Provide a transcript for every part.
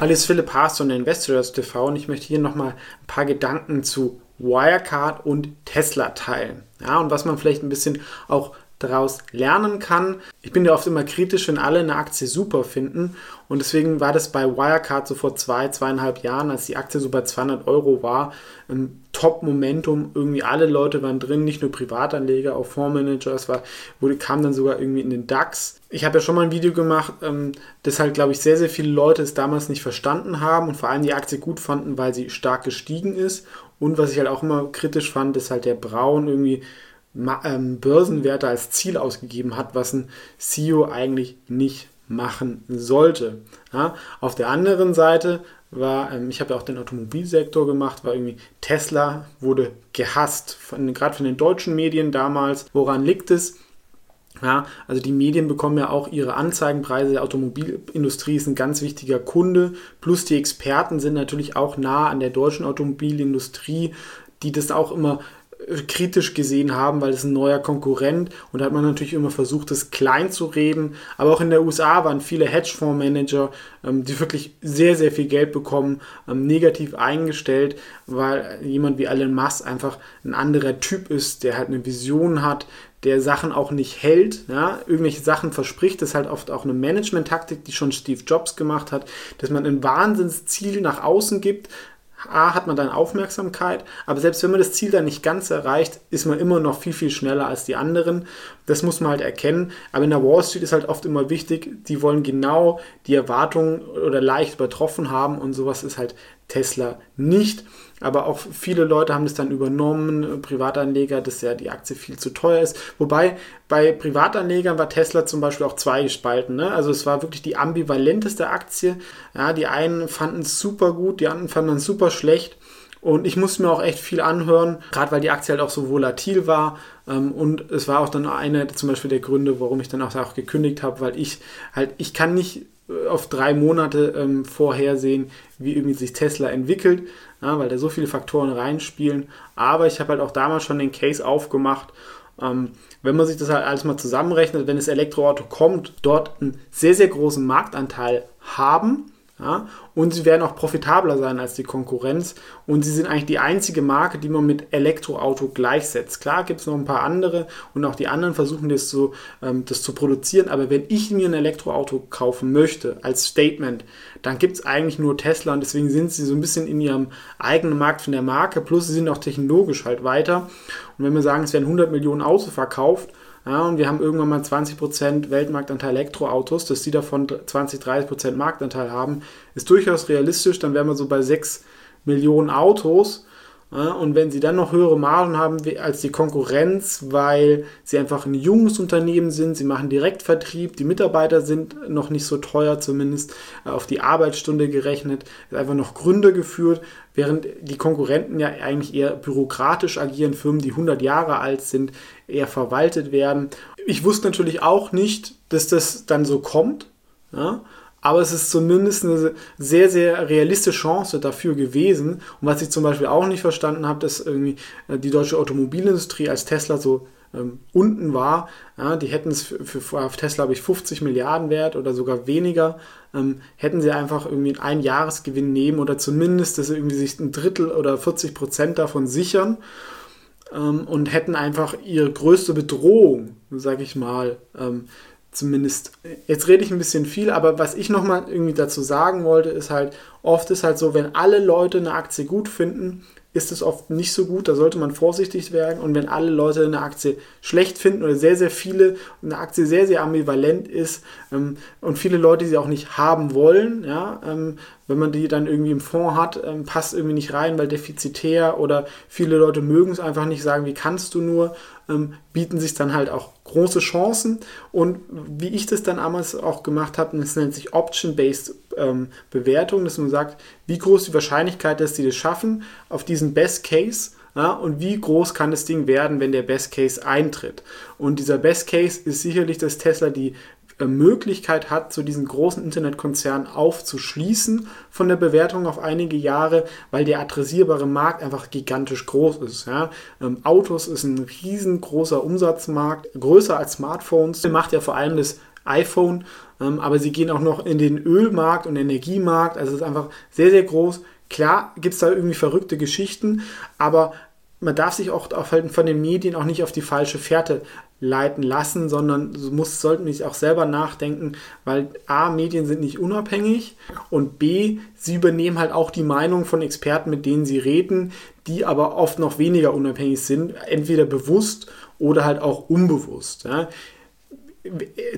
Hallo, ist Philipp Haas von Investors TV und ich möchte hier nochmal ein paar Gedanken zu Wirecard und Tesla teilen. Ja, und was man vielleicht ein bisschen auch daraus lernen kann. Ich bin ja oft immer kritisch, wenn alle eine Aktie super finden. Und deswegen war das bei Wirecard so vor zwei, zweieinhalb Jahren, als die Aktie so bei 200 Euro war, ein Top-Momentum. Irgendwie alle Leute waren drin, nicht nur Privatanleger, auch Fondsmanager. Es war, wurde, kam dann sogar irgendwie in den DAX. Ich habe ja schon mal ein Video gemacht, ähm, das halt, glaube ich, sehr, sehr viele Leute es damals nicht verstanden haben und vor allem die Aktie gut fanden, weil sie stark gestiegen ist. Und was ich halt auch immer kritisch fand, ist halt der Braun irgendwie Börsenwerte als Ziel ausgegeben hat, was ein CEO eigentlich nicht machen sollte. Ja, auf der anderen Seite war, ähm, ich habe ja auch den Automobilsektor gemacht, war irgendwie Tesla wurde gehasst, gerade von den deutschen Medien damals. Woran liegt es? Ja, also die Medien bekommen ja auch ihre Anzeigenpreise. Die Automobilindustrie ist ein ganz wichtiger Kunde. Plus die Experten sind natürlich auch nah an der deutschen Automobilindustrie, die das auch immer kritisch gesehen haben, weil es ein neuer Konkurrent und da hat man natürlich immer versucht, das klein zu reden. Aber auch in der USA waren viele Hedgefondsmanager, ähm, die wirklich sehr, sehr viel Geld bekommen, ähm, negativ eingestellt, weil jemand wie Elon Musk einfach ein anderer Typ ist, der halt eine Vision hat, der Sachen auch nicht hält, ja, irgendwelche Sachen verspricht, das ist halt oft auch eine Management-Taktik, die schon Steve Jobs gemacht hat, dass man ein Wahnsinnsziel nach außen gibt, A, hat man dann Aufmerksamkeit, aber selbst wenn man das Ziel dann nicht ganz erreicht, ist man immer noch viel, viel schneller als die anderen. Das muss man halt erkennen. Aber in der Wall Street ist halt oft immer wichtig, die wollen genau die Erwartungen oder leicht übertroffen haben und sowas ist halt Tesla nicht. Aber auch viele Leute haben das dann übernommen, Privatanleger, dass ja die Aktie viel zu teuer ist. Wobei bei Privatanlegern war Tesla zum Beispiel auch zweigespalten. Ne? Also es war wirklich die ambivalenteste Aktie. Ja, die einen fanden es super gut, die anderen fanden es super schlecht. Und ich musste mir auch echt viel anhören, gerade weil die Aktie halt auch so volatil war. Ähm, und es war auch dann einer zum Beispiel der Gründe, warum ich dann auch, auch gekündigt habe, weil ich halt, ich kann nicht auf drei Monate ähm, vorhersehen, wie irgendwie sich Tesla entwickelt, ja, weil da so viele Faktoren reinspielen. Aber ich habe halt auch damals schon den Case aufgemacht, ähm, wenn man sich das halt alles mal zusammenrechnet, wenn das Elektroauto kommt, dort einen sehr, sehr großen Marktanteil haben ja? Und sie werden auch profitabler sein als die Konkurrenz. Und sie sind eigentlich die einzige Marke, die man mit Elektroauto gleichsetzt. Klar gibt es noch ein paar andere und auch die anderen versuchen das, so, ähm, das zu produzieren. Aber wenn ich mir ein Elektroauto kaufen möchte als Statement, dann gibt es eigentlich nur Tesla und deswegen sind sie so ein bisschen in ihrem eigenen Markt von der Marke. Plus sie sind auch technologisch halt weiter. Und wenn wir sagen, es werden 100 Millionen Autos verkauft, ja, und wir haben irgendwann mal 20% Weltmarktanteil Elektroautos, dass die davon 20, 30% Marktanteil haben, ist durchaus realistisch. Dann wären wir so bei 6 Millionen Autos. Und wenn sie dann noch höhere Margen haben als die Konkurrenz, weil sie einfach ein junges Unternehmen sind, sie machen Direktvertrieb, die Mitarbeiter sind noch nicht so teuer, zumindest äh, auf die Arbeitsstunde gerechnet, ist einfach noch Gründe geführt, während die Konkurrenten ja eigentlich eher bürokratisch agieren, Firmen, die 100 Jahre alt sind, eher verwaltet werden. Ich wusste natürlich auch nicht, dass das dann so kommt. Ja? Aber es ist zumindest eine sehr, sehr realistische Chance dafür gewesen. Und was ich zum Beispiel auch nicht verstanden habe, dass irgendwie äh, die deutsche Automobilindustrie als Tesla so ähm, unten war, ja, die hätten es für, für auf Tesla, habe ich 50 Milliarden wert oder sogar weniger, ähm, hätten sie einfach irgendwie einen Jahresgewinn nehmen oder zumindest, dass sie irgendwie sich ein Drittel oder 40 Prozent davon sichern ähm, und hätten einfach ihre größte Bedrohung, sage ich mal, ähm, zumindest, jetzt rede ich ein bisschen viel, aber was ich nochmal irgendwie dazu sagen wollte, ist halt, oft ist halt so, wenn alle Leute eine Aktie gut finden, ist es oft nicht so gut, da sollte man vorsichtig werden. Und wenn alle Leute eine Aktie schlecht finden oder sehr, sehr viele eine Aktie sehr, sehr ambivalent ist ähm, und viele Leute sie auch nicht haben wollen, ja, ähm, wenn man die dann irgendwie im Fonds hat, ähm, passt irgendwie nicht rein, weil defizitär oder viele Leute mögen es einfach nicht sagen, wie kannst du nur, ähm, bieten sich dann halt auch große Chancen. Und wie ich das dann damals auch gemacht habe, das nennt sich Option-Based ähm, Bewertung, dass man sagt, wie groß die Wahrscheinlichkeit, dass die das schaffen, auf diesen Best Case. Ja, und wie groß kann das Ding werden, wenn der Best Case eintritt? Und dieser Best Case ist sicherlich, dass Tesla die Möglichkeit hat, so diesen großen Internetkonzern aufzuschließen von der Bewertung auf einige Jahre, weil der adressierbare Markt einfach gigantisch groß ist. Ja. Ähm, Autos ist ein riesengroßer Umsatzmarkt, größer als Smartphones. Der macht ja vor allem das iPhone, ähm, aber sie gehen auch noch in den Ölmarkt und Energiemarkt. Also es ist einfach sehr, sehr groß. Klar gibt es da irgendwie verrückte Geschichten, aber man darf sich auch von den Medien auch nicht auf die falsche Fährte leiten lassen, sondern muss, sollten sich auch selber nachdenken, weil A, Medien sind nicht unabhängig und B, sie übernehmen halt auch die Meinung von Experten, mit denen sie reden, die aber oft noch weniger unabhängig sind, entweder bewusst oder halt auch unbewusst. Ja.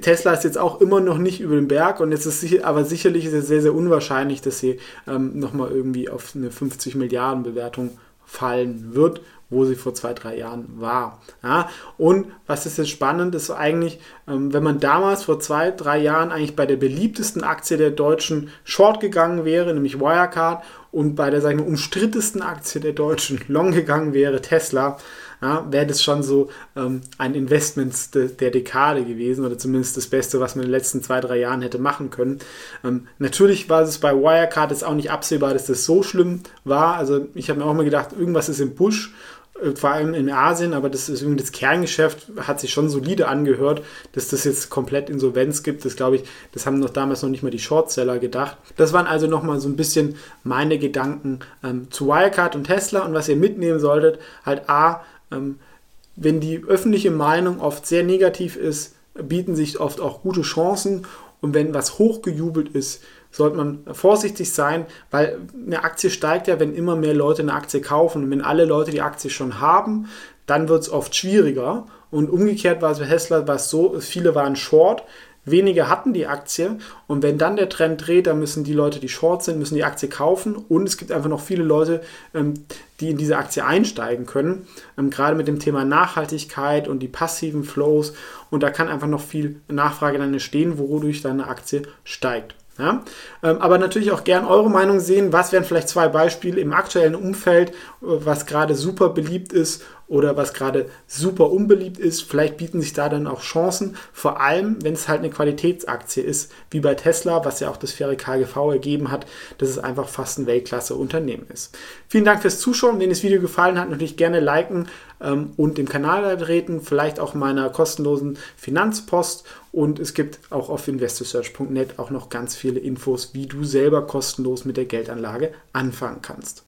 Tesla ist jetzt auch immer noch nicht über den Berg und es ist sicher, aber sicherlich ist es sehr, sehr unwahrscheinlich, dass sie ähm, nochmal irgendwie auf eine 50 Milliarden Bewertung fallen wird wo sie vor zwei, drei Jahren war. Ja, und was ist jetzt spannend, ist eigentlich, ähm, wenn man damals vor zwei, drei Jahren eigentlich bei der beliebtesten Aktie der Deutschen Short gegangen wäre, nämlich Wirecard, und bei der, sagen wir, umstrittesten Aktie der Deutschen Long gegangen wäre, Tesla, ja, wäre das schon so ähm, ein Investment de, der Dekade gewesen oder zumindest das Beste, was man in den letzten zwei, drei Jahren hätte machen können. Ähm, natürlich war es bei Wirecard jetzt auch nicht absehbar, dass das so schlimm war. Also ich habe mir auch mal gedacht, irgendwas ist im Busch vor allem in Asien, aber das ist irgendwie das Kerngeschäft hat sich schon solide angehört, dass das jetzt komplett Insolvenz gibt. Das glaube ich, das haben noch damals noch nicht mal die Shortseller gedacht. Das waren also nochmal so ein bisschen meine Gedanken ähm, zu Wirecard und Tesla und was ihr mitnehmen solltet, halt A, ähm, wenn die öffentliche Meinung oft sehr negativ ist, bieten sich oft auch gute Chancen und wenn was hochgejubelt ist, sollte man vorsichtig sein, weil eine Aktie steigt ja, wenn immer mehr Leute eine Aktie kaufen. Und wenn alle Leute die Aktie schon haben, dann wird es oft schwieriger. Und umgekehrt war es bei Tesla war es so, viele waren short, wenige hatten die Aktie. Und wenn dann der Trend dreht, dann müssen die Leute, die short sind, müssen die Aktie kaufen. Und es gibt einfach noch viele Leute, ähm, die in diese Aktie einsteigen können. Ähm, gerade mit dem Thema Nachhaltigkeit und die passiven Flows. Und da kann einfach noch viel Nachfrage dann entstehen, wodurch dann eine Aktie steigt. Ja? Ähm, aber natürlich auch gern eure Meinung sehen. Was wären vielleicht zwei Beispiele im aktuellen Umfeld, äh, was gerade super beliebt ist oder was gerade super unbeliebt ist. Vielleicht bieten sich da dann auch Chancen, vor allem wenn es halt eine Qualitätsaktie ist, wie bei Tesla, was ja auch das faire KGV ergeben hat, dass es einfach fast ein Weltklasse-Unternehmen ist. Vielen Dank fürs Zuschauen. Wenn das Video gefallen hat, natürlich gerne liken ähm, und dem Kanal beitreten, vielleicht auch meiner kostenlosen Finanzpost. Und es gibt auch auf investorsearch.net auch noch ganz viele Infos, wie du selber kostenlos mit der Geldanlage anfangen kannst.